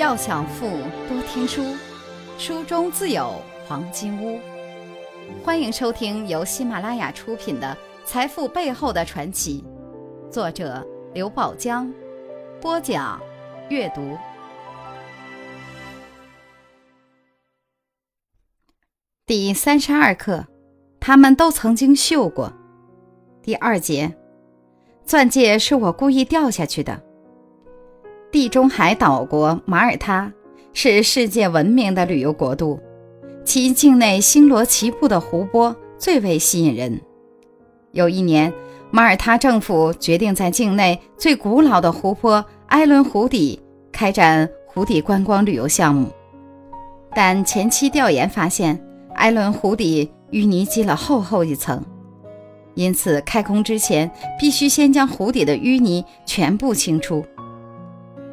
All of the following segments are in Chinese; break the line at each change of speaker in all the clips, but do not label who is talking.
要想富，多听书，书中自有黄金屋。欢迎收听由喜马拉雅出品的《财富背后的传奇》，作者刘宝江，播讲阅读。第三十二课，他们都曾经秀过。第二节，钻戒是我故意掉下去的。地中海岛国马耳他是世界闻名的旅游国度，其境内星罗棋布的湖泊最为吸引人。有一年，马耳他政府决定在境内最古老的湖泊埃伦湖底开展湖底观光旅游项目，但前期调研发现，埃伦湖底淤泥积了厚厚一层，因此开工之前必须先将湖底的淤泥全部清除。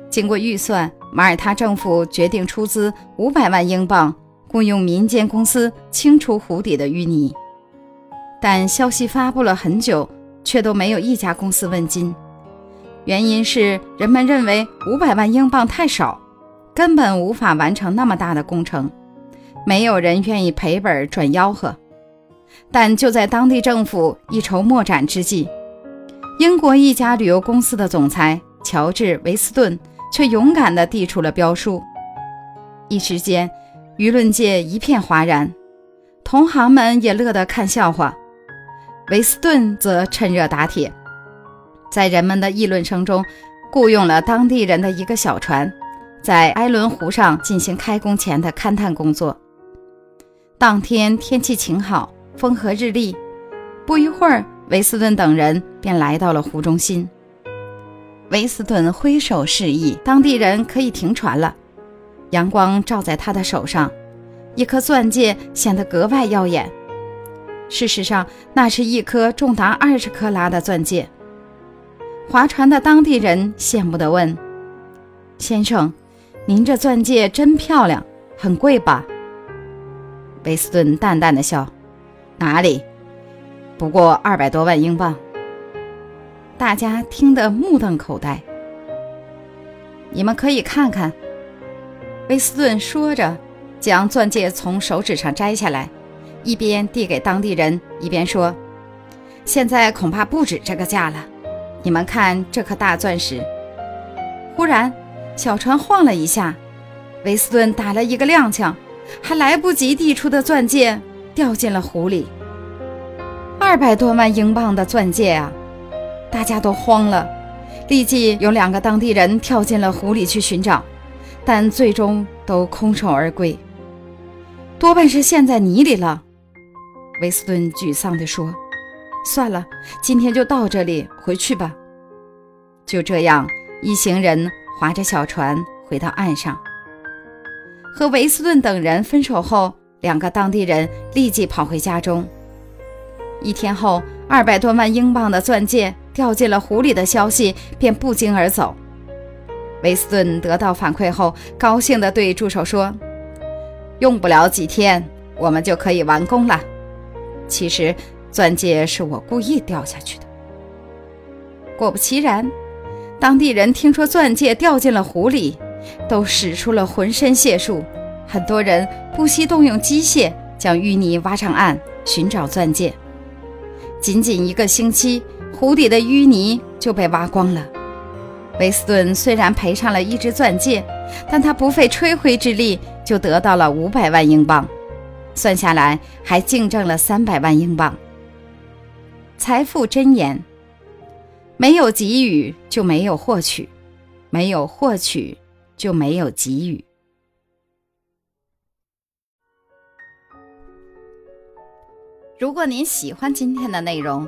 经过预算，马耳他政府决定出资五百万英镑，雇佣民间公司清除湖底的淤泥。但消息发布了很久，却都没有一家公司问津。原因是人们认为五百万英镑太少，根本无法完成那么大的工程，没有人愿意赔本赚吆喝。但就在当地政府一筹莫展之际，英国一家旅游公司的总裁乔治·维斯顿。却勇敢地递出了标书，一时间，舆论界一片哗然，同行们也乐得看笑话。维斯顿则趁热打铁，在人们的议论声中，雇佣了当地人的一个小船，在埃伦湖上进行开工前的勘探工作。当天天气晴好，风和日丽，不一会儿，维斯顿等人便来到了湖中心。维斯顿挥手示意当地人可以停船了。阳光照在他的手上，一颗钻戒显得格外耀眼。事实上，那是一颗重达二十克拉的钻戒。划船的当地人羡慕地问：“先生，您这钻戒真漂亮，很贵吧？”维斯顿淡淡的笑：“哪里？不过二百多万英镑。”大家听得目瞪口呆。你们可以看看，威斯顿说着，将钻戒从手指上摘下来，一边递给当地人，一边说：“现在恐怕不止这个价了。你们看这颗大钻石。”忽然，小船晃了一下，威斯顿打了一个踉跄，还来不及递出的钻戒掉进了湖里。二百多万英镑的钻戒啊！大家都慌了，立即有两个当地人跳进了湖里去寻找，但最终都空手而归，多半是陷在泥里了。维斯顿沮丧地说：“算了，今天就到这里，回去吧。”就这样，一行人划着小船回到岸上。和维斯顿等人分手后，两个当地人立即跑回家中。一天后，二百多万英镑的钻戒。掉进了湖里的消息便不胫而走。维斯顿得到反馈后，高兴地对助手说：“用不了几天，我们就可以完工了。其实，钻戒是我故意掉下去的。”果不其然，当地人听说钻戒掉进了湖里，都使出了浑身解数，很多人不惜动用机械将淤泥挖上岸，寻找钻戒。仅仅一个星期。湖底的淤泥就被挖光了。维斯顿虽然赔上了一只钻戒，但他不费吹灰之力就得到了五百万英镑，算下来还净挣了三百万英镑。财富箴言：没有给予就没有获取，没有获取就没有给予。如果您喜欢今天的内容，